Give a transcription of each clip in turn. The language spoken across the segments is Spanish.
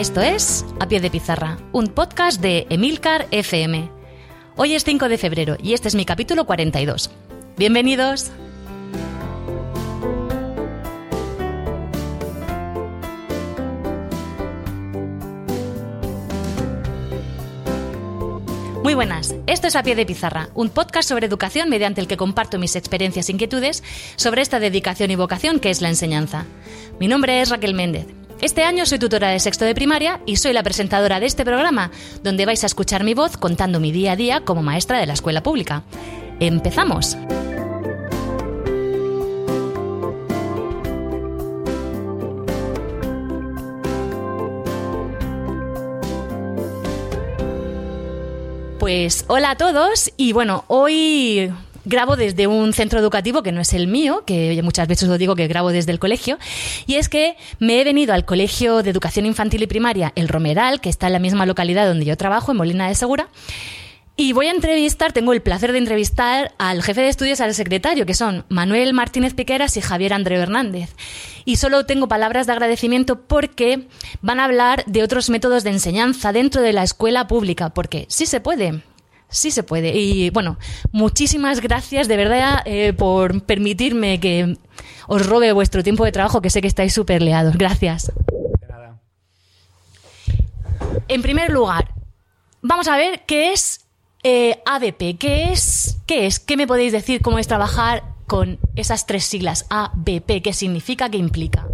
Esto es A Pie de Pizarra, un podcast de Emilcar FM. Hoy es 5 de febrero y este es mi capítulo 42. Bienvenidos. Muy buenas, esto es A Pie de Pizarra, un podcast sobre educación mediante el que comparto mis experiencias e inquietudes sobre esta dedicación y vocación que es la enseñanza. Mi nombre es Raquel Méndez. Este año soy tutora de sexto de primaria y soy la presentadora de este programa, donde vais a escuchar mi voz contando mi día a día como maestra de la escuela pública. ¡Empezamos! Pues hola a todos y bueno, hoy grabo desde un centro educativo que no es el mío, que muchas veces os digo que grabo desde el colegio, y es que me he venido al Colegio de Educación Infantil y Primaria El Romeral, que está en la misma localidad donde yo trabajo, en Molina de Segura, y voy a entrevistar, tengo el placer de entrevistar al jefe de estudios al secretario, que son Manuel Martínez Piqueras y Javier Andreu Hernández. Y solo tengo palabras de agradecimiento porque van a hablar de otros métodos de enseñanza dentro de la escuela pública, porque sí se puede. Sí se puede. Y bueno, muchísimas gracias de verdad eh, por permitirme que os robe vuestro tiempo de trabajo, que sé que estáis súper leados. Gracias. De nada. En primer lugar, vamos a ver qué es eh, ABP, ¿qué es? ¿Qué es? ¿Qué me podéis decir cómo es trabajar con esas tres siglas ABP? ¿Qué significa? ¿Qué implica?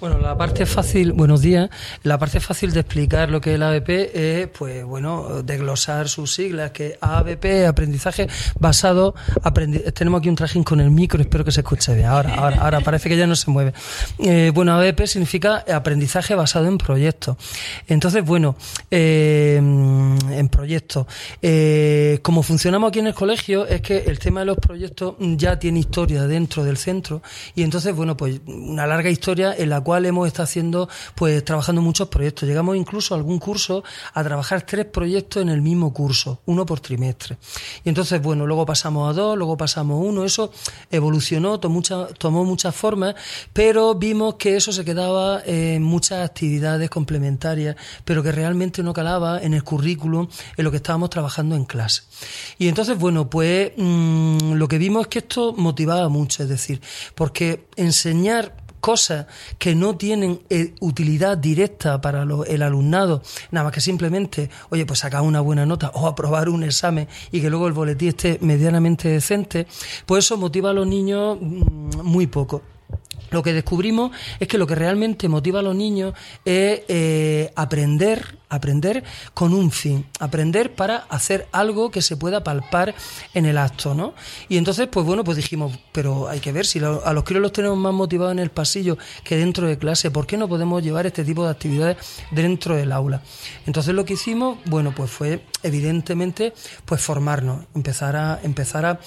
Bueno, la parte fácil, buenos días, la parte fácil de explicar lo que es el ABP es, pues bueno, desglosar sus siglas, que ABP, aprendizaje basado, tenemos aquí un trajín con el micro, espero que se escuche bien, ahora, ahora, ahora parece que ya no se mueve. Eh, bueno, ABP significa aprendizaje basado en proyectos. Entonces, bueno, eh, en proyectos. Eh, como funcionamos aquí en el colegio, es que el tema de los proyectos ya tiene historia dentro del centro y entonces, bueno, pues una larga historia en la cual hemos estado haciendo, pues trabajando muchos proyectos. Llegamos incluso a algún curso a trabajar tres proyectos en el mismo curso, uno por trimestre. Y entonces, bueno, luego pasamos a dos, luego pasamos a uno, eso evolucionó, tomó, tomó muchas formas, pero vimos que eso se quedaba en muchas actividades complementarias, pero que realmente no calaba en el currículum, en lo que estábamos trabajando en clase. Y entonces, bueno, pues mm, lo que vimos es que esto motivaba mucho, es decir, porque enseñar cosas que no tienen eh, utilidad directa para el alumnado, nada más que simplemente, oye, pues sacar una buena nota o aprobar un examen y que luego el boletín esté medianamente decente, pues eso motiva a los niños mm, muy poco lo que descubrimos es que lo que realmente motiva a los niños es eh, aprender aprender con un fin, aprender para hacer algo que se pueda palpar en el acto, ¿no? Y entonces, pues bueno, pues dijimos, pero hay que ver si a los críos los tenemos más motivados en el pasillo que dentro de clase, ¿por qué no podemos llevar este tipo de actividades dentro del aula? Entonces lo que hicimos, bueno, pues fue evidentemente, pues formarnos, empezar a empezar a,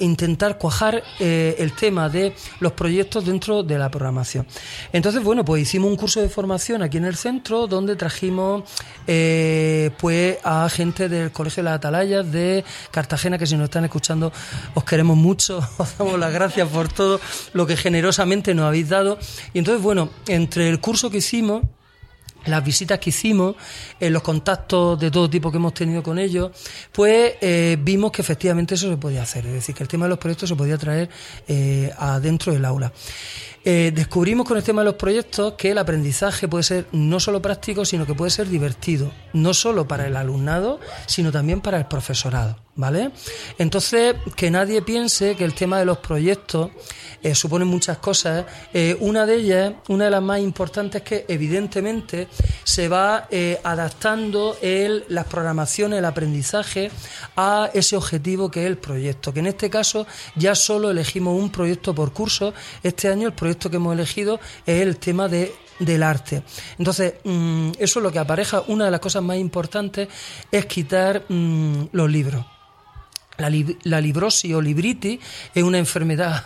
intentar cuajar eh, el tema de los proyectos dentro de la programación. Entonces, bueno, pues hicimos un curso de formación aquí en el centro donde trajimos eh, pues a gente del Colegio de las Atalayas de Cartagena, que si nos están escuchando os queremos mucho, os damos las gracias por todo lo que generosamente nos habéis dado. Y entonces, bueno, entre el curso que hicimos, las visitas que hicimos, en los contactos de todo tipo que hemos tenido con ellos, pues eh, vimos que efectivamente eso se podía hacer, es decir, que el tema de los proyectos se podía traer eh, adentro del aula. Eh, descubrimos con el tema de los proyectos que el aprendizaje puede ser no solo práctico, sino que puede ser divertido, no solo para el alumnado, sino también para el profesorado, ¿vale? Entonces, que nadie piense que el tema de los proyectos eh, supone muchas cosas. Eh, una de ellas, una de las más importantes, es que evidentemente se va adaptando el, las programaciones, el aprendizaje a ese objetivo que es el proyecto, que en este caso ya solo elegimos un proyecto por curso. Este año el proyecto que hemos elegido es el tema de del arte. Entonces, mm, eso es lo que apareja. Una de las cosas más importantes es quitar mm, los libros. La, librosis o libritis es una enfermedad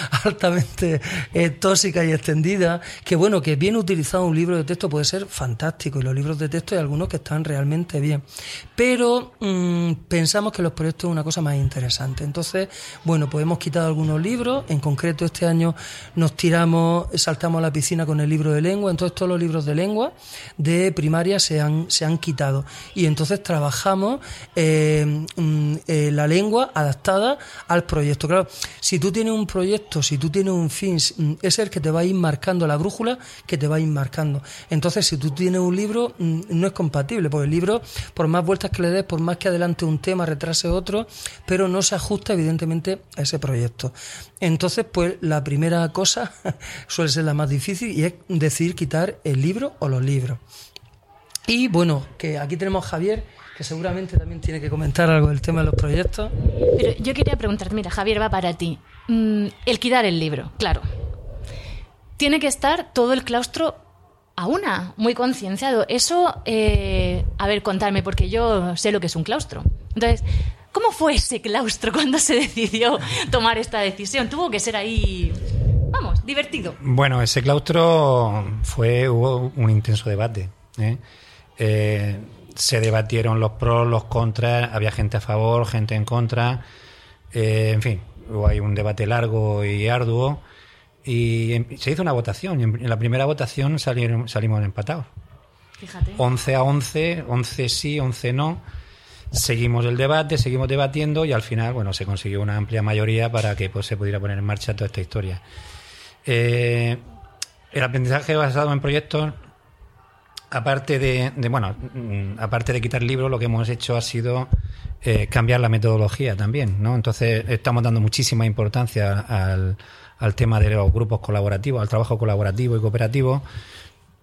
altamente eh, tóxica y extendida, que bueno, que bien utilizado un libro de texto puede ser fantástico, y los libros de texto hay algunos que están realmente bien. Pero mm, pensamos que los proyectos es una cosa más interesante. Entonces, bueno, pues hemos quitado algunos libros, en concreto este año nos tiramos, saltamos a la piscina con el libro de lengua, entonces todos los libros de lengua de primaria se han, se han quitado. Y entonces trabajamos eh, mm, eh, la lengua adaptada al proyecto. Claro, si tú tienes un proyecto, si tú tienes un fin, mm, es el que te va a ir marcando la brújula que te va a ir marcando. Entonces, si tú tienes un libro, mm, no es compatible, porque el libro, por más vueltas que le des, por más que adelante un tema, retrase otro, pero no se ajusta evidentemente a ese proyecto. Entonces, pues la primera cosa suele ser la más difícil y es decidir quitar el libro o los libros. Y bueno, que aquí tenemos a Javier, que seguramente también tiene que comentar algo del tema de los proyectos. Pero yo quería preguntarte, mira, Javier, va para ti. Mm, el quitar el libro, claro. Tiene que estar todo el claustro a una, muy concienciado. Eso, eh, a ver, contarme, porque yo sé lo que es un claustro. Entonces, ¿cómo fue ese claustro cuando se decidió tomar esta decisión? Tuvo que ser ahí, vamos, divertido. Bueno, ese claustro fue, hubo un intenso debate. ¿eh? Eh, se debatieron los pros, los contras, había gente a favor, gente en contra, eh, en fin, hubo ahí un debate largo y arduo y se hizo una votación. En la primera votación salieron, salimos empatados. Fíjate. 11 a 11, 11 sí, 11 no. Seguimos el debate, seguimos debatiendo y al final, bueno, se consiguió una amplia mayoría para que pues, se pudiera poner en marcha toda esta historia. Eh, el aprendizaje basado en proyectos aparte de, bueno, mm, aparte de quitar libros, lo que hemos hecho ha sido eh, cambiar la metodología también, ¿no? Entonces estamos dando muchísima importancia al, tema de los grupos colaborativos, al trabajo colaborativo y cooperativo.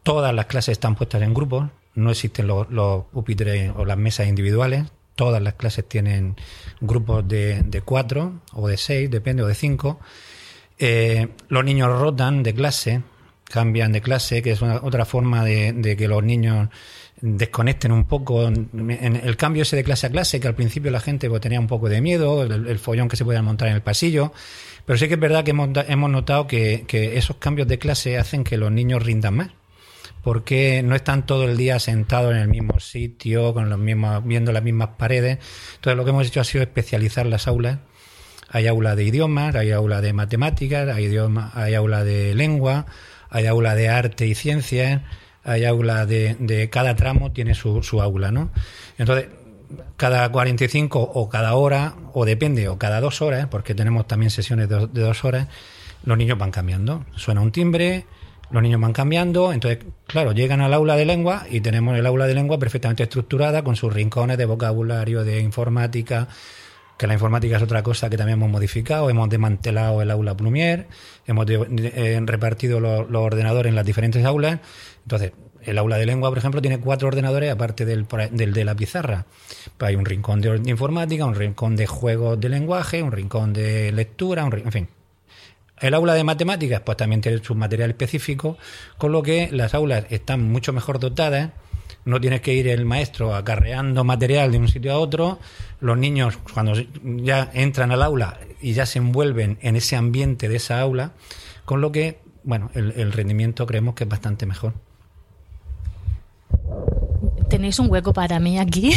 Todas las clases están puestas en grupos, no existen los, pupitres o las mesas individuales. Todas las clases tienen grupos de, de cuatro o de seis, depende, o de cinco. Eh, los niños rotan de clase, cambian de clase, que es otra forma de, que los niños desconecten un poco en el cambio ese de clase a clase, que al principio la gente pues, tenía un poco de miedo, el, follón que se podía montar en el pasillo, pero sí que es verdad que hemos, hemos notado que, esos cambios de clase hacen que los niños rindan más, porque no están todo el día sentados en el mismo sitio, con los mismos, viendo las mismas paredes. Entonces lo que hemos hecho ha sido especializar las aulas. Hay aula de idiomas, hay aula de matemáticas, hay, idioma, hay aula de lengua, hay aula de arte y ciencias, hay aula de, de cada tramo tiene su, su aula, ¿no? Entonces, cada 45 o cada hora, o depende, o cada dos horas, porque tenemos también sesiones de, dos horas, los niños van cambiando. Suena un timbre, los niños van cambiando, entonces, claro, llegan al aula de lengua y tenemos el aula de lengua perfectamente estructurada con sus rincones de vocabulario, de informática, que la informática es otra cosa que también hemos modificado, hemos desmantelado el aula Plumier, hemos eh, repartido los, ordenadores en las diferentes aulas. Entonces, el aula de lengua, por ejemplo, tiene cuatro ordenadores aparte del, de la pizarra. Pues hay un rincón de, informática, un rincón de juegos de lenguaje, un rincón de lectura, un, en fin. El aula de matemáticas, pues también tiene su material específico, con lo que las aulas están mucho mejor dotadas no tienes que ir el maestro acarreando material de un sitio a otro. Los niños, cuando ya entran al aula y ya se envuelven en ese ambiente de esa aula, con lo que, bueno, el, rendimiento creemos que es bastante mejor. ¿Tenéis un hueco para mí aquí?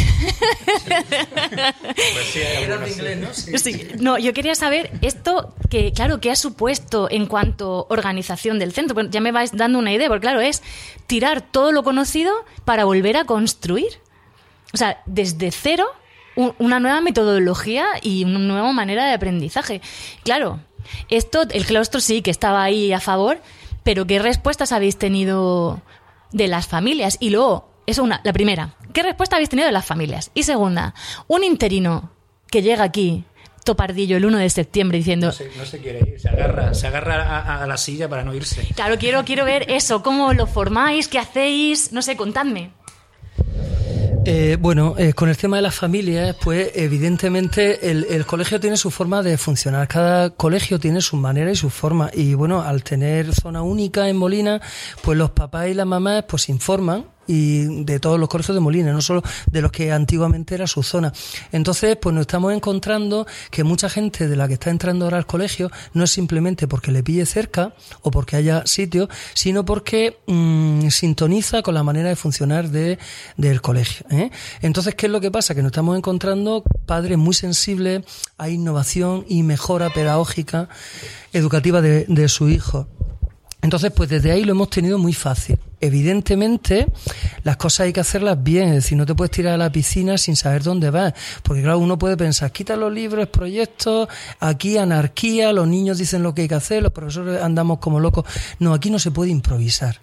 ¿no? yo quería saber esto que, claro, ¿qué ha supuesto en cuanto organización del centro? ya me vais dando una idea, porque claro, es tirar todo lo conocido para volver a construir. O sea, desde cero, una nueva metodología y una nueva manera de aprendizaje. Claro, esto, el claustro sí que estaba ahí a favor, pero ¿qué respuestas habéis tenido de las familias? Y luego, eso una, la primera, ¿qué respuesta habéis tenido de las familias? Y segunda, un interino que llega aquí topardillo el 1 de septiembre diciendo... No se, quiere ir, se agarra, se agarra a, la silla para no irse. Claro, quiero, quiero ver eso, cómo lo formáis, qué hacéis, no sé, contadme. Eh, bueno, eh, con el tema de las familias, pues evidentemente el, colegio tiene su forma de funcionar. Cada colegio tiene su manera y su forma. Y bueno, al tener zona única en Molina, pues los papás y las mamás pues informan y de todos los colegios de Molina, no solo de los que antiguamente era su zona. Entonces, pues nos estamos encontrando que mucha gente de la que está entrando ahora al colegio no es simplemente porque le pille cerca o porque haya sitio, sino porque mm, sintoniza con la manera de funcionar de, del colegio. ¿eh? Entonces, ¿qué es lo que pasa? Que nos estamos encontrando padres muy sensibles a innovación y mejora pedagógica educativa de, de su hijo. Entonces, pues desde ahí lo hemos tenido muy fácil. Evidentemente, las cosas hay que hacerlas bien, es decir, no te puedes tirar a la piscina sin saber dónde vas, porque claro, uno puede pensar, quita los libros, proyectos, aquí anarquía, los niños dicen lo que hay que hacer, los profesores andamos como locos. No, aquí no se puede improvisar.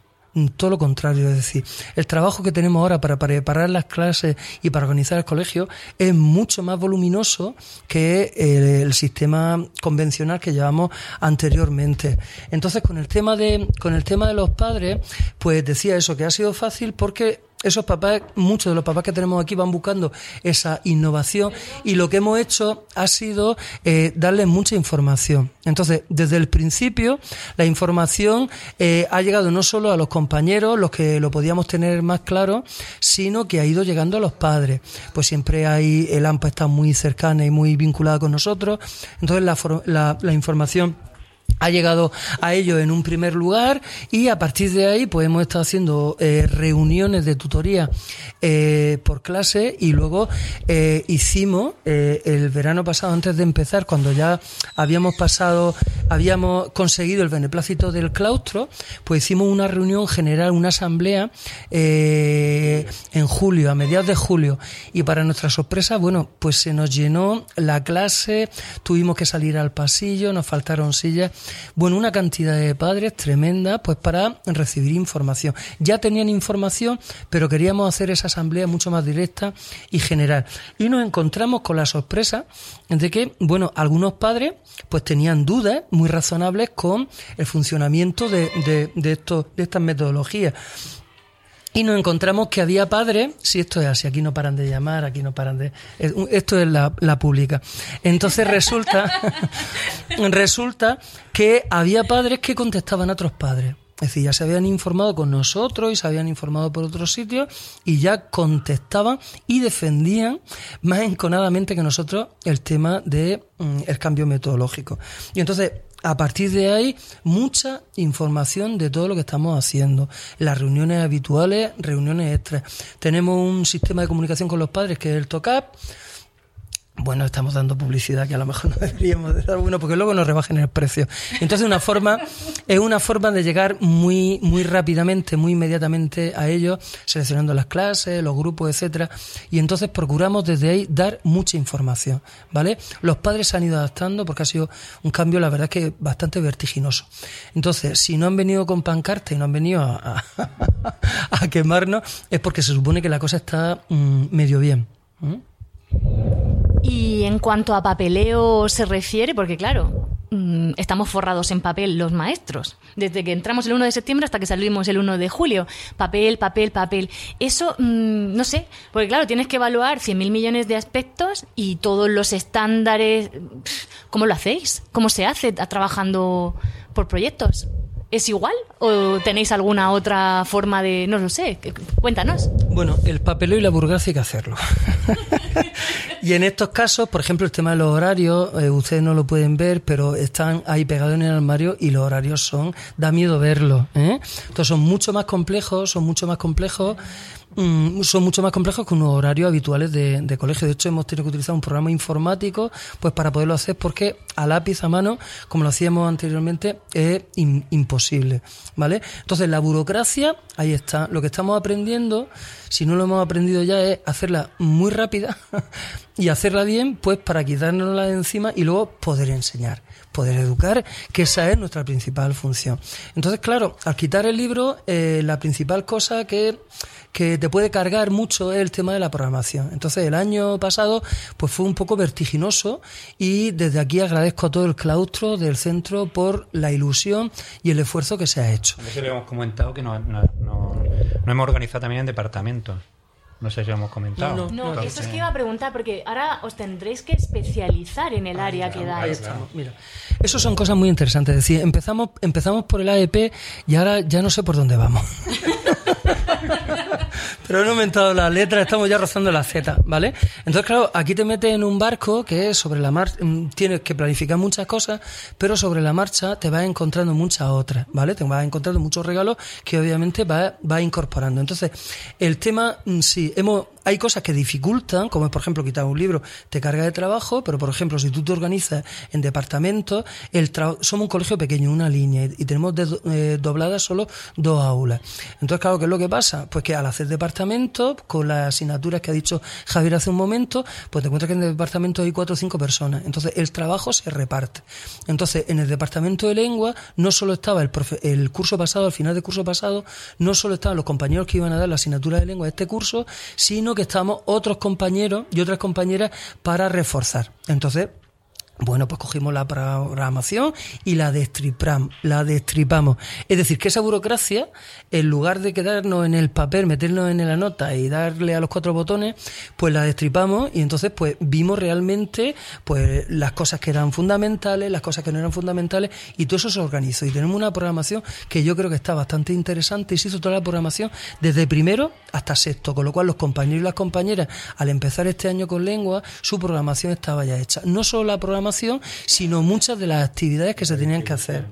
Todo lo contrario, es decir, el trabajo que tenemos ahora para preparar las clases y para organizar el colegio es mucho más voluminoso que el, sistema convencional que llevamos anteriormente. Entonces, con el tema de con el tema de los padres, pues decía eso que ha sido fácil porque esos papás, muchos de los papás que tenemos aquí van buscando esa innovación y lo que hemos hecho ha sido eh, darles mucha información. Entonces, desde el principio, la información eh, ha llegado no solo a los compañeros, los que lo podíamos tener más claro, sino que ha ido llegando a los padres. Pues siempre hay, el AMPA está muy cercana y muy vinculada con nosotros. Entonces, la, la, la información ha llegado a ello en un primer lugar y a partir de ahí pues hemos estado haciendo eh, reuniones de tutoría eh, por clase y luego eh, hicimos el verano pasado antes de empezar cuando ya habíamos pasado habíamos conseguido el beneplácito del claustro pues hicimos una reunión general una asamblea en julio a mediados de julio. Y para nuestra sorpresa bueno pues se nos llenó la clase tuvimos que salir al pasillo nos faltaron sillas bueno, una cantidad de padres tremenda pues para recibir información. Ya tenían información, pero queríamos hacer esa asamblea mucho más directa y general. Y nos encontramos con la sorpresa de que, bueno, algunos padres pues tenían dudas muy razonables con el funcionamiento de, de, de, de estas metodologías. Y nos encontramos que había padres, si esto es así, aquí no paran de llamar, aquí no paran de... Esto es la, la pública. Entonces resulta, resulta que había padres que contestaban a otros padres. Es decir, ya se habían informado con nosotros y se habían informado por otros sitios y ya contestaban y defendían más enconadamente que nosotros el tema del de, mm, cambio metodológico. Y entonces a partir de ahí, mucha información de todo lo que estamos haciendo. Las reuniones habituales, reuniones extras. Tenemos un sistema de comunicación con los padres que es el TOCAP bueno, estamos dando publicidad que a lo mejor no deberíamos de dar, bueno, porque luego nos rebajen el precio. Entonces, una forma, es una forma de llegar muy, muy rápidamente, muy inmediatamente a ellos, seleccionando las clases, los grupos, etcétera, y entonces procuramos desde ahí dar mucha información, ¿vale? Los padres se han ido adaptando porque ha sido un cambio, la verdad, que bastante vertiginoso. Entonces, si no han venido con pancarta y no han venido a, quemarnos, es porque se supone que la cosa está mm, medio bien. Y en cuanto a papeleo se refiere, porque claro, mm, estamos forrados en papel los maestros. Desde que entramos el 1 de septiembre hasta que salimos el 1 de julio. Papel, papel, papel. Eso, mm, no sé, porque claro, tienes que evaluar 100.000 millones de aspectos y todos los estándares. ¿Cómo lo hacéis? ¿Cómo se hace trabajando por proyectos? ¿Es igual o tenéis alguna otra forma de, no lo sé, cuéntanos? Bueno, el papeleo y la burocracia hay que hacerlo. y en estos casos, por ejemplo, el tema de los horarios, eh, ustedes no lo pueden ver, pero están ahí pegados en el armario y los horarios son, da miedo verlos. ¿eh? Entonces son mucho más complejos, son mucho más complejos Mm, son mucho más complejos que unos horarios habituales de, colegio. De hecho, hemos tenido que utilizar un programa informático pues para poderlo hacer porque a lápiz, a mano, como lo hacíamos anteriormente, es imposible. ¿Vale? Entonces, la burocracia, ahí está. Lo que estamos aprendiendo, si no lo hemos aprendido ya, es hacerla muy rápida y hacerla bien, pues para quitárnosla de encima y luego poder enseñar poder educar, que esa es nuestra principal función. Entonces, claro, al quitar el libro, eh, la principal cosa que que te puede cargar mucho el tema de la programación. Entonces, el año pasado pues fue un poco vertiginoso y desde aquí agradezco a todo el claustro del centro por la ilusión y el esfuerzo que se ha hecho. Le hemos comentado que no, no, hemos organizado también en departamentos. No sé si lo hemos comentado. No, eso es que iba a preguntar, porque ahora os tendréis que especializar en el área que dais. Ahí estamos, mira. Eso son cosas muy interesantes. Es decir, empezamos, empezamos por el AEP y ahora ya no sé por dónde vamos. Pero no he aumentado la letra, estamos ya rozando la Z, ¿vale? Entonces, claro, aquí te metes en un barco que es sobre la marcha, mm, tienes que planificar muchas cosas, pero sobre la marcha te vas encontrando muchas otras, ¿vale? Te vas encontrando muchos regalos que obviamente vas, vas incorporando. Entonces, el tema, mm, sí, hemos hay cosas que dificultan, como es, por ejemplo, quitar un libro, te carga de trabajo, pero, por ejemplo, si tú te organizas en departamentos, el somos un colegio pequeño, una línea, y, tenemos eh, dobladas solo dos aulas. Entonces, claro, ¿qué es lo que pasa? Pues que al hacer departamentos, con las asignaturas que ha dicho Javier hace un momento, pues te encuentras que en el departamento hay cuatro o cinco personas. Entonces, el trabajo se reparte. Entonces, en el departamento de lengua, no solo estaba el, curso pasado, al final del curso pasado, no solo estaban los compañeros que iban a dar la asignatura de lengua de este curso, sino que estamos otros compañeros y otras compañeras para reforzar. Entonces, bueno, pues cogimos la programación y la destripamos, la destripamos. Es decir, que esa burocracia, en lugar de quedarnos en el papel, meternos en la nota y darle a los cuatro botones, pues la destripamos y entonces pues vimos realmente pues las cosas que eran fundamentales, las cosas que no eran fundamentales y todo eso se organizó. Y tenemos una programación que yo creo que está bastante interesante y se hizo toda la programación desde primero hasta sexto, con lo cual los compañeros y las compañeras, al empezar este año con lengua, su programación estaba ya hecha. No solo la programación, sino muchas de las actividades que se tenían que hacer.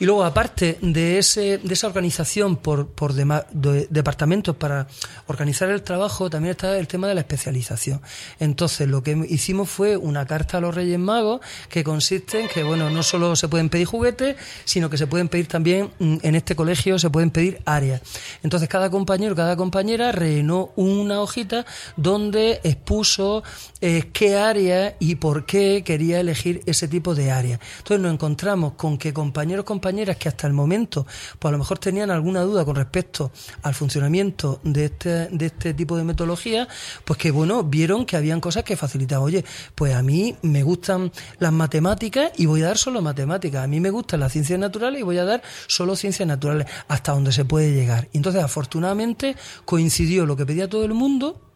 Y luego, aparte de, ese, de esa organización por, por departamentos para organizar el trabajo, también está el tema de la especialización. Entonces, lo que hicimos fue una carta a los Reyes Magos que consiste en que, bueno, no solo se pueden pedir juguetes, sino que se pueden pedir también, mm, en este colegio, se pueden pedir áreas. Entonces, cada compañero, cada compañera rellenó una hojita donde expuso eh, qué área y por qué quería elegir ese tipo de área. Entonces, nos encontramos con que compañeros, compañeros, que hasta el momento, pues a lo mejor tenían alguna duda con respecto al funcionamiento de este, de este tipo de metodología, pues que bueno, vieron que habían cosas que facilitaban. Oye, pues a mí me gustan las matemáticas y voy a dar solo matemáticas. A mí me gustan las ciencias naturales y voy a dar solo ciencias naturales, hasta donde se puede llegar. Entonces, afortunadamente, coincidió lo que pedía todo el mundo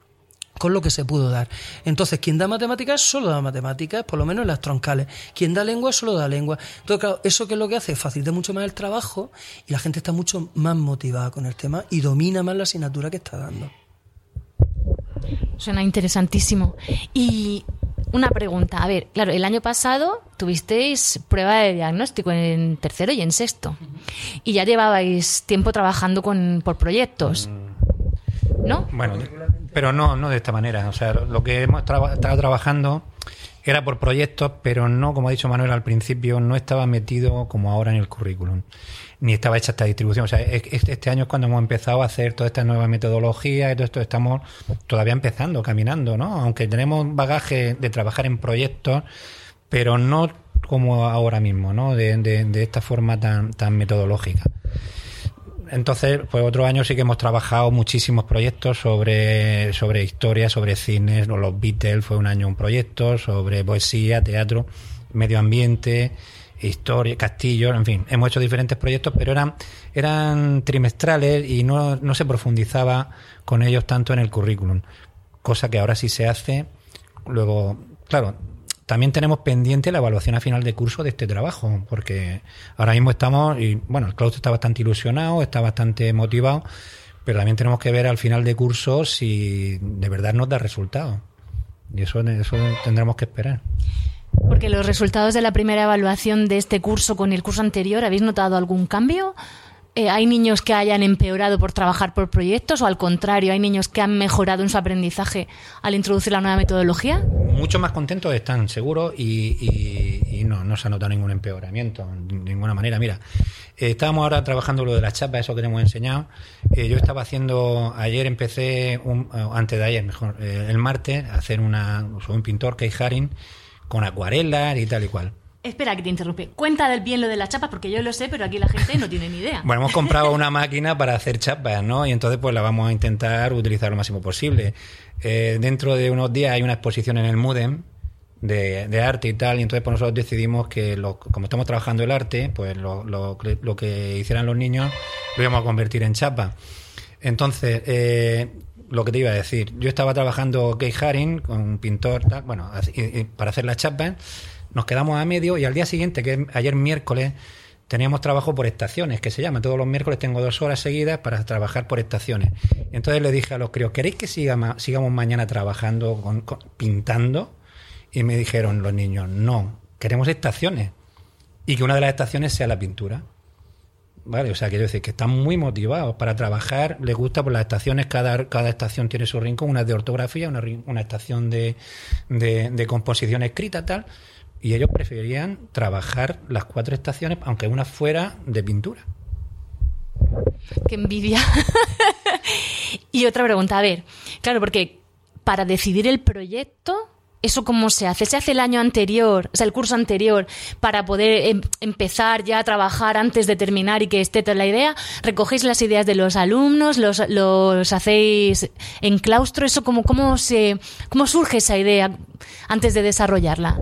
con lo que se pudo dar. Entonces, quien da matemáticas solo da matemáticas, por lo menos en las troncales. Quien da lengua solo da lengua. Entonces, claro, eso que es lo que hace, facilita mucho más el trabajo y la gente está mucho más motivada con el tema y domina más la asignatura que está dando. Suena interesantísimo. Y una pregunta, a ver, claro, el año pasado tuvisteis prueba de diagnóstico en tercero y en sexto. Y ya llevabais tiempo trabajando con, por proyectos. ¿No? Bueno, pero no, no de esta manera. O sea, lo que hemos estado trabajando era por proyectos, pero no, como ha dicho Manuel al principio, no estaba metido como ahora en el currículum, ni estaba hecha esta distribución. O sea, este año es cuando hemos empezado a hacer toda esta nueva metodología y todo esto, estamos todavía empezando, caminando, ¿no? Aunque tenemos bagaje de trabajar en proyectos, pero no como ahora mismo, ¿no? De, de, de esta forma tan, tan metodológica. Entonces, pues otro año sí que hemos trabajado muchísimos proyectos sobre, sobre historia, sobre cines, los Beatles fue un año un proyecto, sobre poesía, teatro, medio ambiente, historia, castillos, en fin, hemos hecho diferentes proyectos, pero eran, eran trimestrales y no, no se profundizaba con ellos tanto en el currículum, cosa que ahora sí se hace. Luego, claro, también tenemos pendiente la evaluación a final de curso de este trabajo, porque ahora mismo estamos, y bueno, el claustro está bastante ilusionado, está bastante motivado, pero también tenemos que ver al final de curso si de verdad nos da resultado. Y eso, eso tendremos que esperar. Porque los resultados de la primera evaluación de este curso con el curso anterior, ¿habéis notado algún cambio? Eh, ¿Hay niños que hayan empeorado por trabajar por proyectos o al contrario, hay niños que han mejorado en su aprendizaje al introducir la nueva metodología? Mucho más contentos están, seguro, y, no, no se ha notado ningún empeoramiento, de ninguna manera. Mira, eh, estábamos ahora trabajando lo de las chapas, eso que te hemos enseñado. Eh, yo estaba haciendo, ayer empecé, un, antes de ayer, mejor, el martes, a hacer una, un pintor, Kei Haring, con acuarelas y tal y cual. Espera que te interrumpe. Cuenta del bien lo de las chapas, porque yo lo sé, pero aquí la gente no tiene ni idea. Bueno, hemos comprado una máquina para hacer chapas, ¿no? Y entonces pues la vamos a intentar utilizar lo máximo posible. Eh, dentro de unos días hay una exposición en el MUDEM de, arte y tal, y entonces pues nosotros decidimos que como estamos trabajando el arte, pues lo, lo, que hicieran los niños lo íbamos a convertir en chapa. Entonces, eh, lo que te iba a decir, yo estaba trabajando Kate Haring con un pintor, bueno, para hacer las chapas nos quedamos a medio y al día siguiente, que ayer miércoles, teníamos trabajo por estaciones, que se llama. Todos los miércoles tengo dos horas seguidas para trabajar por estaciones. Entonces le dije a los críos, ¿queréis que sigamos mañana trabajando, pintando? Y me dijeron los niños, no, queremos estaciones. Y que una de las estaciones sea la pintura. Vale, o sea, quiero decir que están muy motivados para trabajar, les gusta por las estaciones, cada, cada estación tiene su rincón, una de ortografía, una, una estación de, de composición escrita, tal y ellos preferían trabajar las cuatro estaciones, aunque una fuera de pintura. Qué envidia. y otra pregunta, a ver, claro, porque para decidir el proyecto, ¿eso cómo se hace? ¿Se hace el año anterior, o sea, el curso anterior, para poder em, empezar ya a trabajar antes de terminar y que esté toda la idea? ¿Recogéis las ideas de los alumnos? ¿Los, los hacéis en claustro? ¿Eso cómo, cómo, se, cómo surge esa idea antes de desarrollarla?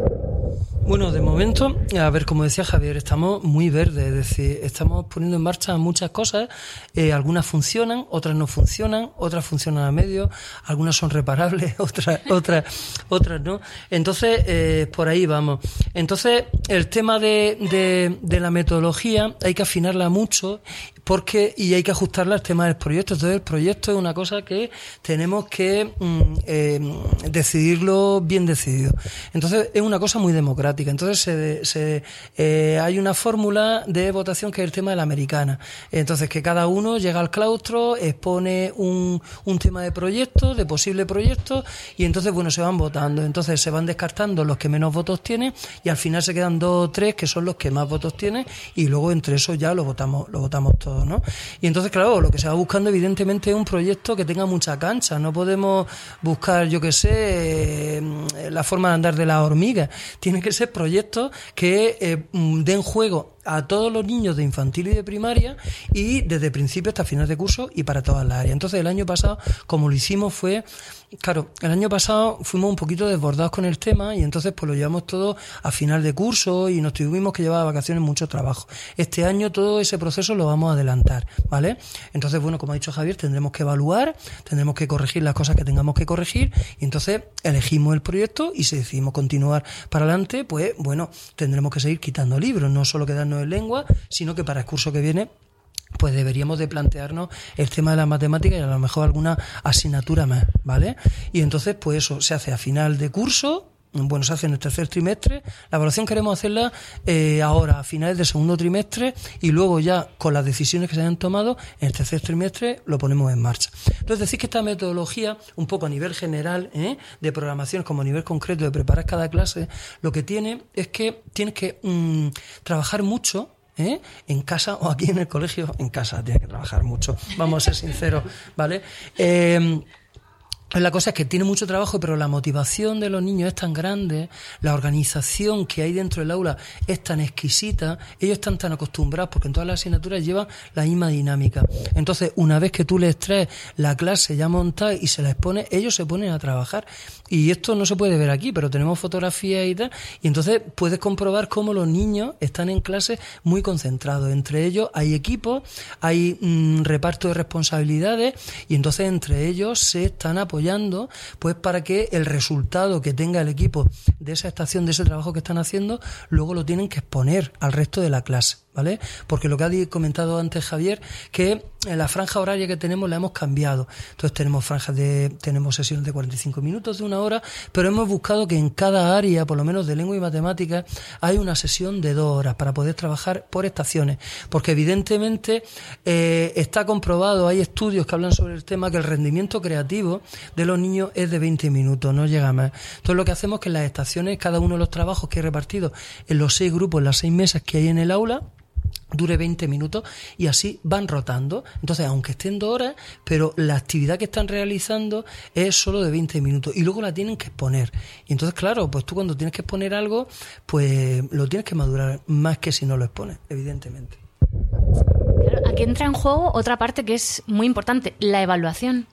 Bueno, de momento, a ver, como decía Javier, estamos muy verdes, es decir, estamos poniendo en marcha muchas cosas, eh, algunas funcionan, otras no funcionan, otras funcionan a medio, algunas son reparables, otras, otras, otras no. Entonces, eh, por ahí vamos. Entonces, el tema de, de, de la metodología hay que afinarla mucho porque y hay que ajustarla al tema del proyecto. Entonces, el proyecto es una cosa que tenemos que mm, eh, decidirlo bien decidido. Entonces, es una cosa muy democrática. Entonces, se, se eh, hay una fórmula de votación que es el tema de la americana. Entonces, que cada uno llega al claustro, expone un, un tema de proyecto, de posible proyecto, y entonces, bueno, se van votando. Entonces, se van descartando los que menos votos tienen, y al final se quedan dos o tres que son los que más votos tienen, y luego entre eso ya lo votamos, lo votamos todos. Y entonces, claro, lo que se va buscando evidentemente es un proyecto que tenga mucha cancha. No podemos buscar, yo qué sé, eh, la forma de andar de las hormigas. Tiene que ser proyectos que eh, den juego a todos los niños de infantil y de primaria y desde principio hasta final de curso y para todas las áreas. Entonces el año pasado, como lo hicimos, fue, claro, el año pasado fuimos un poquito desbordados con el tema y entonces pues lo llevamos todo a final de curso y nos tuvimos que llevar a vacaciones mucho trabajo. Este año todo ese proceso lo vamos a adelantar, ¿vale? Entonces, bueno, como ha dicho Javier, tendremos que evaluar, tendremos que corregir las cosas que tengamos que corregir y entonces elegimos el proyecto y si decidimos continuar para adelante, pues bueno, tendremos que seguir quitando libros, no solo quedarnos en lengua, sino que para el curso que viene pues deberíamos de plantearnos el tema de la matemática y a lo mejor alguna asignatura más, ¿vale? Y entonces, pues eso se hace a final de curso, bueno, se hace en el tercer trimestre. La evaluación queremos hacerla eh, ahora, a finales del segundo trimestre, y luego ya con las decisiones que se hayan tomado, en el tercer trimestre lo ponemos en marcha. Entonces, decir que esta metodología, un poco a nivel general, ¿eh? de programación, como a nivel concreto de preparar cada clase, lo que tiene es que tienes que mm, trabajar mucho ¿eh? en casa o aquí en el colegio, en casa tienes que trabajar mucho, vamos a ser sinceros, ¿vale? La cosa es que tiene mucho trabajo, pero la motivación de los niños es tan grande, la organización que hay dentro del aula es tan exquisita, ellos están tan acostumbrados porque en todas las asignaturas llevan la misma dinámica. Entonces, una vez que tú les traes la clase ya montada y se la expones, ellos se ponen a trabajar. Y esto no se puede ver aquí, pero tenemos fotografías y tal, y entonces puedes comprobar cómo los niños están en clase muy concentrados. Entre ellos hay equipos, hay mm, reparto de responsabilidades, y entonces entre ellos se están apoyando pues para que el resultado que tenga el equipo de esa estación, de ese trabajo que están haciendo, luego lo tienen que exponer al resto de la clase. ¿Vale? Porque lo que ha comentado antes Javier, que la franja horaria que tenemos la hemos cambiado. Entonces tenemos franjas de, tenemos sesiones de 45 minutos, de una hora, pero hemos buscado que en cada área, por lo menos de lengua y matemáticas, hay una sesión de dos horas para poder trabajar por estaciones. Porque evidentemente eh, está comprobado, hay estudios que hablan sobre el tema, que el rendimiento creativo de los niños es de 20 minutos, no llega más. Entonces lo que hacemos es que en las estaciones, cada uno de los trabajos que he repartido en los seis grupos, en las seis mesas que hay en el aula, dure 20 minutos y así van rotando. Entonces, aunque estén dos horas, pero la actividad que están realizando es solo de 20 minutos y luego la tienen que exponer. Y entonces, claro, pues tú cuando tienes que exponer algo, pues lo tienes que madurar más que si no lo expones, evidentemente. aquí entra en juego otra parte que es muy importante, la evaluación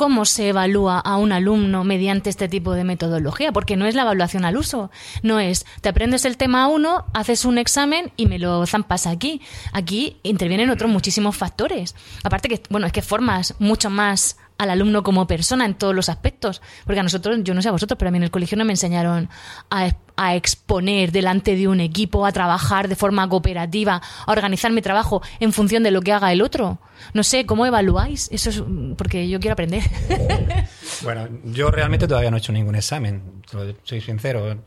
cómo se evalúa a un alumno mediante este tipo de metodología, porque no es la evaluación al uso, no es te aprendes el tema uno, haces un examen y me lo zampas aquí. Aquí intervienen otros muchísimos factores. Aparte que, bueno, es que formas mucho más al alumno como persona en todos los aspectos. Porque a nosotros, yo no sé a vosotros, pero a mí en el colegio no me enseñaron a, a exponer delante de un equipo, a trabajar de forma cooperativa, a organizar mi trabajo en función de lo que haga el otro. No sé, ¿cómo evaluáis? Eso es porque yo quiero aprender. Bueno, yo realmente todavía no he hecho ningún examen, soy sincero.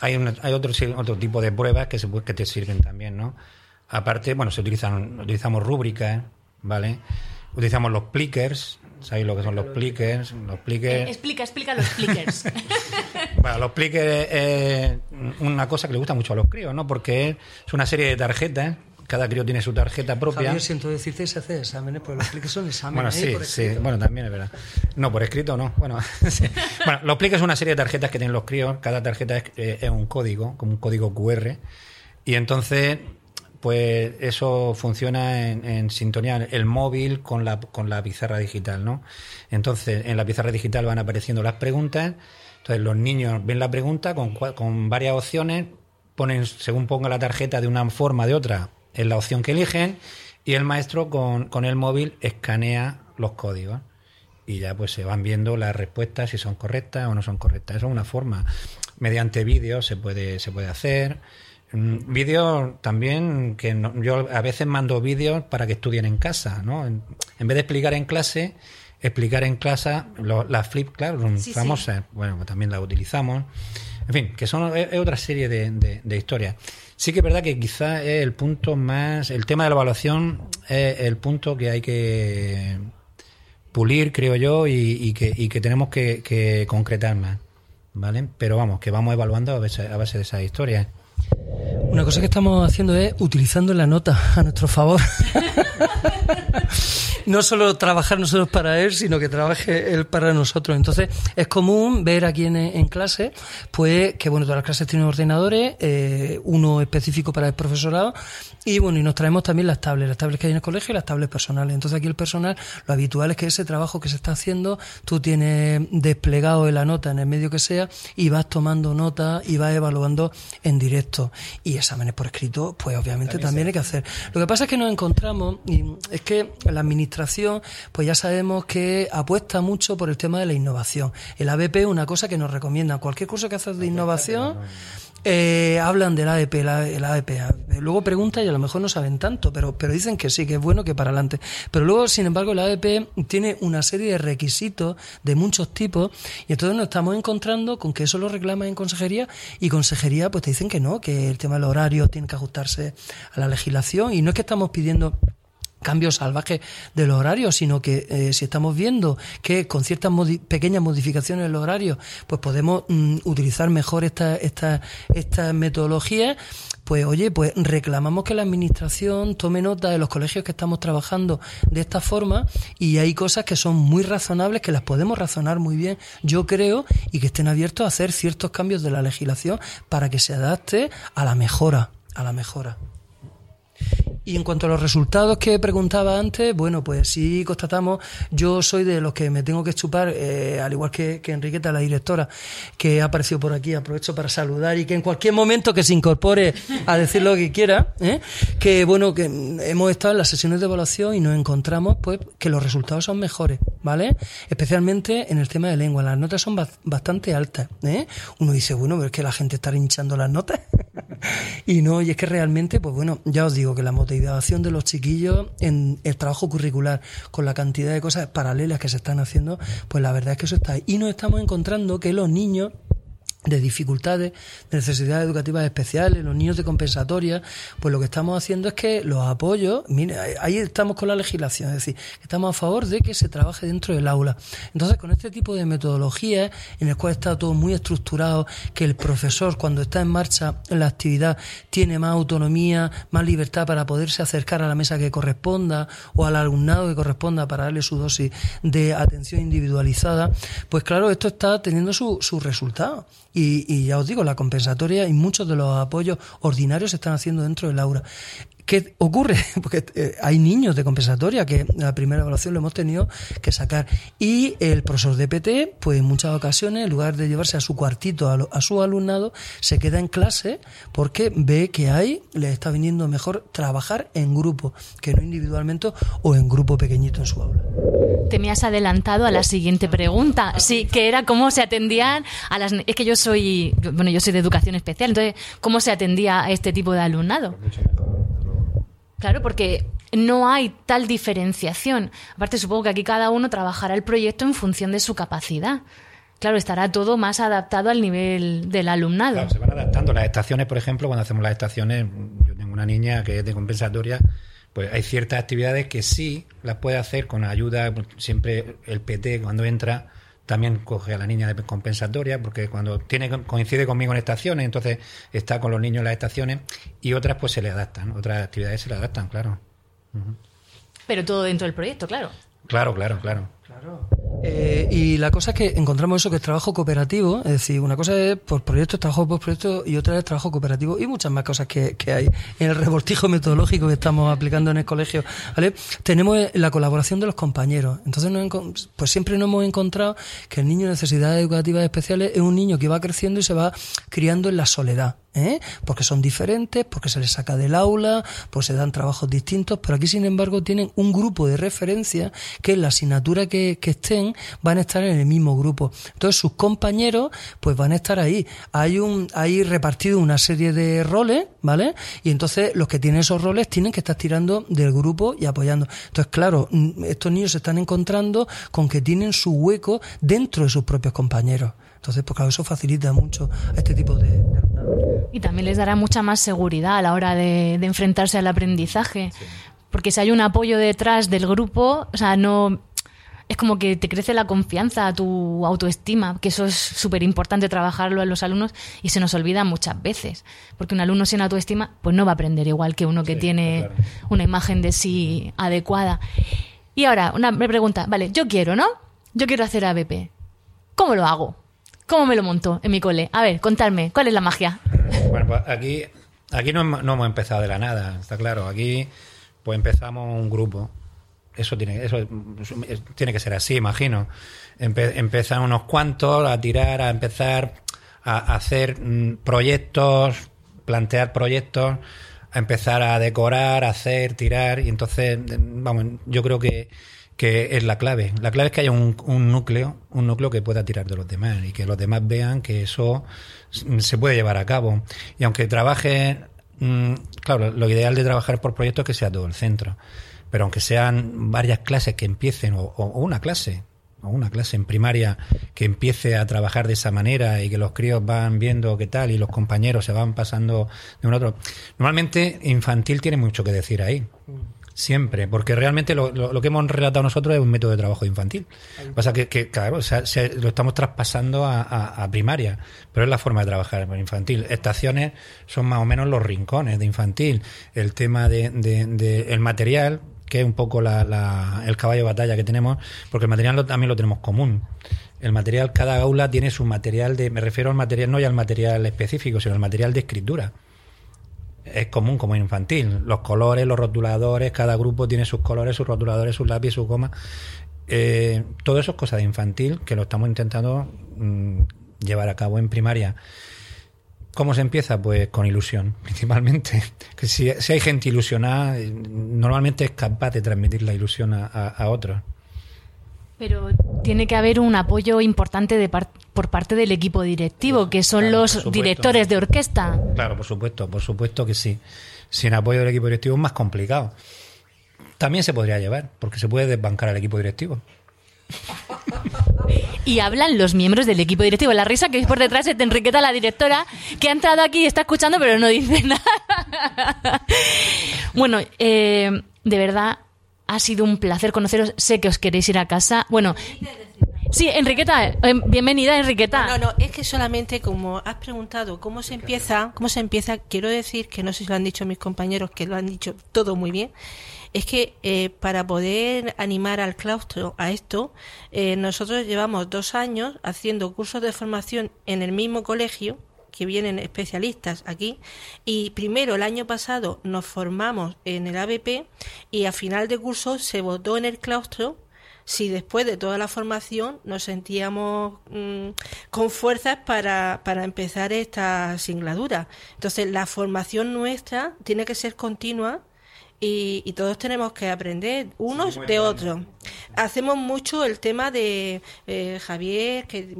Hay, hay otro, otro tipo de pruebas que, se, que te sirven también, ¿no? Aparte, bueno, se utilizan, utilizamos rúbricas, ¿vale? Utilizamos los plickers, ¿sabéis lo que son los plickers? Los plickers... Eh, explica, explica los plickers. bueno, los plickers es una cosa que le gusta mucho a los críos, ¿no? Porque es una serie de tarjetas cada crío tiene su tarjeta propia. Javier, siento decirte se hace exámenes, pero los pliques son exámenes. Bueno, sí, sí, bueno, también es verdad. No, por escrito no. Bueno, bueno los pliques son una serie de tarjetas que tienen los críos. Cada tarjeta es, eh, es un código, como un código QR. Y entonces pues eso funciona en, sintonía el móvil con la, con la pizarra digital, ¿no? Entonces, en la pizarra digital van apareciendo las preguntas, entonces los niños ven la pregunta con, con varias opciones, ponen, según ponga la tarjeta de una forma o de otra, es la opción que eligen, y el maestro con, con el móvil escanea los códigos y ya pues se van viendo las respuestas si son correctas o no son correctas. Eso es una forma. Mediante vídeo se puede, se puede hacer. Mm, vídeos también, que yo a veces mando vídeos para que estudien en casa, ¿no? En, vez de explicar en clase, explicar en clase las flip claro, famosas, bueno, pues también las utilizamos. En fin, que son es, otra serie de, de, historias. Sí que es verdad que quizás es el punto más, el tema de la evaluación es el punto que hay que pulir, creo yo, y, que, y que tenemos que, que, concretar más, ¿vale? Pero vamos, que vamos evaluando a base, a base de esas historias. Una cosa que estamos haciendo es utilizando la nota a nuestro favor. no solo trabajar nosotros para él, sino que trabaje él para nosotros. Entonces, es común ver aquí en, clase, pues, que bueno, todas las clases tienen ordenadores, eh, uno específico para el profesorado, y bueno, y nos traemos también las tablets, las tablets que hay en el colegio y las tablets personales. Entonces, aquí el personal, lo habitual es que ese trabajo que se está haciendo, tú tienes desplegado en la nota en el medio que sea, y vas tomando nota y vas evaluando en directo. Y exámenes por escrito, pues obviamente también, también hay que hacer. Lo que pasa es que nos encontramos, y es que la administración pues ya sabemos que apuesta mucho por el tema de la innovación. El ABP es una cosa que nos recomienda. Cualquier curso que haces de innovación, eh, hablan del ABP, el ABP. Luego preguntan y a lo mejor no saben tanto, pero, pero dicen que sí, que es bueno que para adelante. Pero luego, sin embargo, el ABP tiene una serie de requisitos de muchos tipos y entonces nos estamos encontrando con que eso lo reclama en consejería y consejería pues te dicen que no, que el tema del horario tiene que ajustarse a la legislación y no es que estamos pidiendo cambios salvajes de los horarios, sino que eh, si estamos viendo que con ciertas pequeñas modificaciones en los horarios, pues podemos mm, utilizar mejor esta, esta, esta metodología, pues oye, pues reclamamos que la administración tome nota de los colegios que estamos trabajando de esta forma y hay cosas que son muy razonables, que las podemos razonar muy bien, yo creo, y que estén abiertos a hacer ciertos cambios de la legislación para que se adapte a la mejora, a la mejora. Y en cuanto a los resultados que preguntaba antes, bueno, pues sí constatamos, yo soy de los que me tengo que chupar, eh, al igual que, que, Enriqueta, la directora, que ha aparecido por aquí, aprovecho para saludar y que en cualquier momento que se incorpore a decir lo que quiera, ¿eh? que bueno, que hemos estado en las sesiones de evaluación y nos encontramos pues que los resultados son mejores, ¿vale? Especialmente en el tema de lengua, las notas son bastante altas, ¿eh? Uno dice, bueno, pero es que la gente está hinchando las notas. y no, y es que realmente, pues bueno, ya os digo que la motivación de los chiquillos en el trabajo curricular, con la cantidad de cosas paralelas que se están haciendo, pues la verdad es que eso está ahí. Y nos estamos encontrando que los niños de dificultades, de necesidades educativas especiales, los niños de compensatoria, pues lo que estamos haciendo es que los apoyos, mire, ahí estamos con la legislación, es decir, estamos a favor de que se trabaje dentro del aula. Entonces, con este tipo de metodologías, en el cual está todo muy estructurado, que el profesor, cuando está en marcha la actividad, tiene más autonomía, más libertad para poderse acercar a la mesa que corresponda o al alumnado que corresponda para darle su dosis de atención individualizada, pues claro, esto está teniendo su, su resultado. Y, ya os digo, la compensatoria y muchos de los apoyos ordinarios se están haciendo dentro del aula. ¿Qué ocurre? Porque eh, hay niños de compensatoria que la primera evaluación lo hemos tenido que sacar. Y el profesor de PT, pues en muchas ocasiones, en lugar de llevarse a su cuartito a, a su alumnado, se queda en clase porque ve que ahí le está viniendo mejor trabajar en grupo, que no individualmente o en grupo pequeñito en su aula. Te me has adelantado a la siguiente pregunta, sí, que era cómo se atendían a las... Es que yo soy, bueno, yo soy de educación especial, entonces, ¿cómo se atendía a este tipo de alumnado? Claro, porque no hay tal diferenciación. Aparte, supongo que aquí cada uno trabajará el proyecto en función de su capacidad. Claro, estará todo más adaptado al nivel del alumnado. Claro, se van adaptando. Las estaciones, por ejemplo, cuando hacemos las estaciones, yo tengo una niña que es de compensatoria, pues hay ciertas actividades que sí las puede hacer con ayuda, siempre el PT cuando entra también coge a la niña de compensatoria porque cuando tiene coincide conmigo en estaciones, entonces está con los niños en las estaciones y otras pues se le adaptan, otras actividades se le adaptan, claro. Pero todo dentro del proyecto, claro. Claro, claro, claro. Eh, y la cosa es que encontramos eso que es trabajo cooperativo, es decir, una cosa es por proyectos, trabajo por proyectos y otra es trabajo cooperativo y muchas más cosas que, hay en el revoltijo metodológico que estamos aplicando en el colegio. ¿vale? Tenemos la colaboración de los compañeros. Entonces, pues siempre nos hemos encontrado que el niño de necesidades educativas especiales es un niño que va creciendo y se va criando en la soledad. ¿eh? porque son diferentes, porque se les saca del aula, pues se dan trabajos distintos, pero aquí sin embargo tienen un grupo de referencia que en la asignatura que, que, estén van a estar en el mismo grupo. Entonces sus compañeros pues van a estar ahí. Hay un, hay repartido una serie de roles, ¿vale? Y entonces los que tienen esos roles tienen que estar tirando del grupo y apoyando. Entonces, claro, estos niños se están encontrando con que tienen su hueco dentro de sus propios compañeros. Entonces, pues claro, eso facilita mucho a este tipo de, de Y también les dará mucha más seguridad a la hora de, de enfrentarse al aprendizaje. Sí. Porque si hay un apoyo detrás del grupo, o sea, no. Es como que te crece la confianza, tu autoestima, que eso es súper importante trabajarlo en los alumnos y se nos olvida muchas veces. Porque un alumno sin autoestima, pues no va a aprender igual que uno que sí, tiene claro. una imagen de sí adecuada. Y ahora, una pregunta. Vale, yo quiero, ¿no? Yo quiero hacer ABP. ¿Cómo lo hago? ¿Cómo me lo monto en mi cole? A ver, contadme, ¿cuál es la magia? Bueno, pues aquí, aquí no, no hemos empezado de la nada, está claro. Aquí pues empezamos un grupo. Eso tiene, eso tiene que ser así, imagino. Empiezan unos cuantos a tirar, a empezar a hacer mm, proyectos, plantear proyectos, a empezar a decorar, a hacer, tirar. Y entonces, vamos, yo creo que que es la clave. La clave es que haya un, núcleo, un núcleo que pueda tirar de los demás y que los demás vean que eso se puede llevar a cabo. Y aunque trabaje, claro, lo ideal de trabajar por proyectos es que sea todo el centro. Pero aunque sean varias clases que empiecen, o, o una clase, o una clase en primaria que empiece a trabajar de esa manera y que los críos van viendo qué tal y los compañeros se van pasando de un a otro. Normalmente infantil tiene mucho que decir ahí. Siempre, porque realmente lo, lo, lo, que hemos relatado nosotros es un método de trabajo infantil. Pasa que, que claro, o sea, se, lo estamos traspasando a, a, a, primaria, pero es la forma de trabajar en infantil. Estaciones son más o menos los rincones de infantil. El tema de, de, de el material, que es un poco la, la, el caballo de batalla que tenemos, porque el material también lo tenemos común. El material, cada aula tiene su material de, me refiero al material, no ya al material específico, sino al material de escritura es común como infantil. Los colores, los rotuladores, cada grupo tiene sus colores, sus rotuladores, sus lápices, sus gomas. Eh, todo eso es cosa de infantil que lo estamos intentando mmm, llevar a cabo en primaria. ¿Cómo se empieza? Pues con ilusión, principalmente. Que si, si hay gente ilusionada, normalmente es capaz de transmitir la ilusión a, a, a otros. Pero tiene que haber un apoyo importante de par por parte del equipo directivo, que son claro, los directores de orquesta. Claro, por supuesto, por supuesto que sí. Sin apoyo del equipo directivo es más complicado. También se podría llevar, porque se puede desbancar al equipo directivo. Y hablan los miembros del equipo directivo. La risa que es por detrás es de Enriqueta, la directora, que ha entrado aquí y está escuchando, pero no dice nada. bueno, eh, de verdad, ha sido un placer conoceros. Sé que os queréis ir a casa. Bueno, sí, Enriqueta, bienvenida, Enriqueta. No, no, es que solamente como has preguntado cómo se empieza, cómo se empieza, quiero decir que no sé si lo han dicho mis compañeros, que lo han dicho todo muy bien. Es que eh, para poder animar al claustro a esto, eh, nosotros llevamos dos años haciendo cursos de formación en el mismo colegio, que vienen especialistas aquí. Y primero, el año pasado, nos formamos en el ABP y a final de curso se votó en el claustro si después de toda la formación nos sentíamos mm, con fuerzas para, para empezar esta singladura. Entonces, la formación nuestra tiene que ser continua y, todos tenemos que aprender unos de otros. Hacemos mucho el tema de eh, Javier, que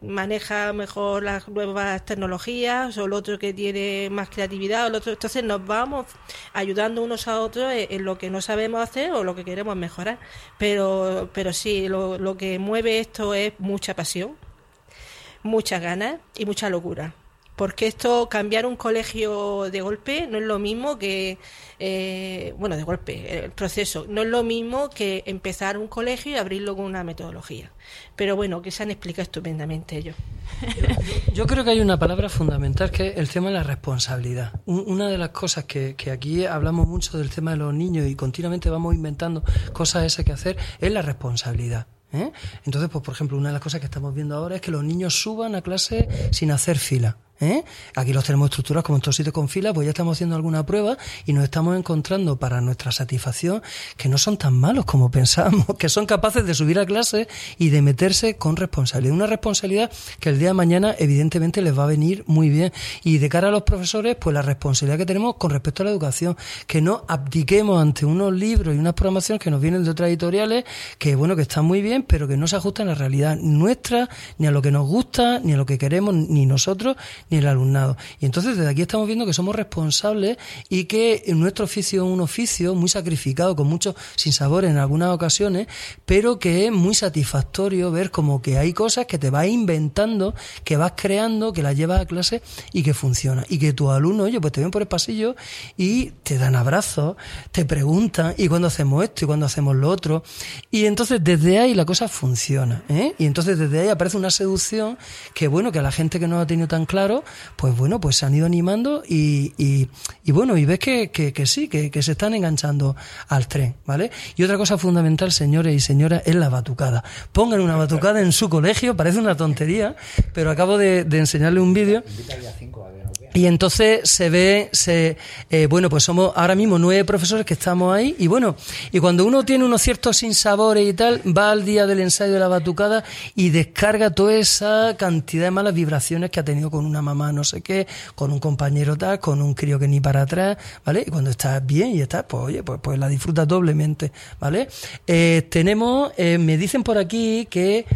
maneja mejor las nuevas tecnologías, o el otro que tiene más creatividad, o el otro. Entonces nos vamos ayudando unos a otros en, lo que no sabemos hacer o lo que queremos mejorar. Pero, pero sí, lo, lo que mueve esto es mucha pasión, muchas ganas y mucha locura porque esto, cambiar un colegio de golpe, no es lo mismo que, eh, bueno, de golpe, el proceso, no es lo mismo que empezar un colegio y abrirlo con una metodología. Pero bueno, que se han explicado estupendamente ellos. Yo, creo que hay una palabra fundamental que es el tema de la responsabilidad. Una de las cosas que, que aquí hablamos mucho del tema de los niños y continuamente vamos inventando cosas esas que hacer es la responsabilidad. ¿eh? Entonces, pues por ejemplo, una de las cosas que estamos viendo ahora es que los niños suban a clase sin hacer fila. ¿Eh? Aquí los tenemos estructurados como en todos sitios con fila, pues ya estamos haciendo alguna prueba y nos estamos encontrando para nuestra satisfacción que no son tan malos como pensábamos, que son capaces de subir a clase y de meterse con responsabilidad. Una responsabilidad que el día de mañana evidentemente les va a venir muy bien. Y de cara a los profesores, pues la responsabilidad que tenemos con respecto a la educación, que no abdiquemos ante unos libros y unas programaciones que nos vienen de otras editoriales, que bueno, que están muy bien, pero que no se ajustan a la realidad nuestra, ni a lo que nos gusta, ni a lo que queremos, ni nosotros, ni el alumnado. Y entonces desde aquí estamos viendo que somos responsables y que nuestro oficio es un oficio muy sacrificado, con mucho sabor en algunas ocasiones, pero que es muy satisfactorio ver como que hay cosas que te vas inventando, que vas creando, que las llevas a clase y que funciona. Y que tus alumnos, oye, pues te ven por el pasillo y te dan abrazos, te preguntan, ¿y cuándo hacemos esto? ¿Y cuándo hacemos lo otro? Y entonces desde ahí la cosa funciona. ¿eh? Y entonces desde ahí aparece una seducción que, bueno, que a la gente que no ha tenido tan claro, pues bueno, pues se han ido animando y, y, bueno, y ves que, que, sí, que, que, se están enganchando al tren, ¿vale? Y otra cosa fundamental, señores y señoras, es la batucada. Pongan una batucada en su colegio, parece una tontería, pero acabo de, de enseñarle un vídeo. Y entonces se ve, se, eh, bueno, pues somos ahora mismo nueve profesores que estamos ahí y bueno, y cuando uno tiene unos ciertos sinsabores y tal, va al día del ensayo de la batucada y descarga toda esa cantidad de malas vibraciones que ha tenido con una mamá no sé qué, con un compañero tal, con un crío que ni para atrás, ¿vale? Y cuando estás bien y estás, pues oye, pues, pues la disfrutas doblemente, ¿vale? Eh, tenemos, eh, me dicen por aquí que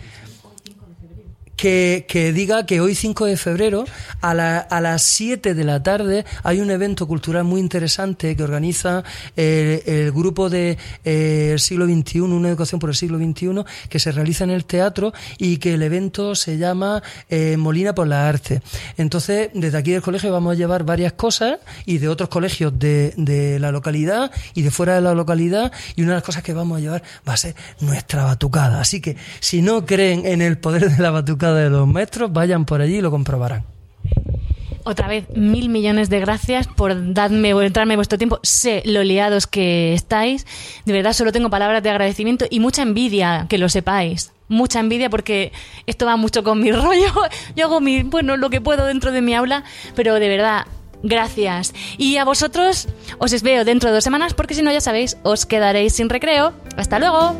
que, diga que hoy 5 de febrero a, la, a las 7 de la tarde hay un evento cultural muy interesante que organiza eh, el grupo de eh, siglo XXI, una educación por el siglo XXI, que se realiza en el teatro y que el evento se llama eh, Molina por la Arte. Entonces, desde aquí del colegio vamos a llevar varias cosas y de otros colegios de, de la localidad y de fuera de la localidad y una de las cosas que vamos a llevar va a ser nuestra batucada. Así que si no creen en el poder de la batucada, de los maestros, vayan por allí y lo comprobarán. Otra vez, mil millones de gracias por darme, entrarme vuestro tiempo. Sé lo liados que estáis. De verdad, solo tengo palabras de agradecimiento y mucha envidia, que lo sepáis. Mucha envidia porque esto va mucho con mi rollo. Yo hago mi, bueno, lo que puedo dentro de mi aula, pero de verdad, gracias. Y a vosotros os veo dentro de dos semanas porque si no, ya sabéis, os quedaréis sin recreo. Hasta luego.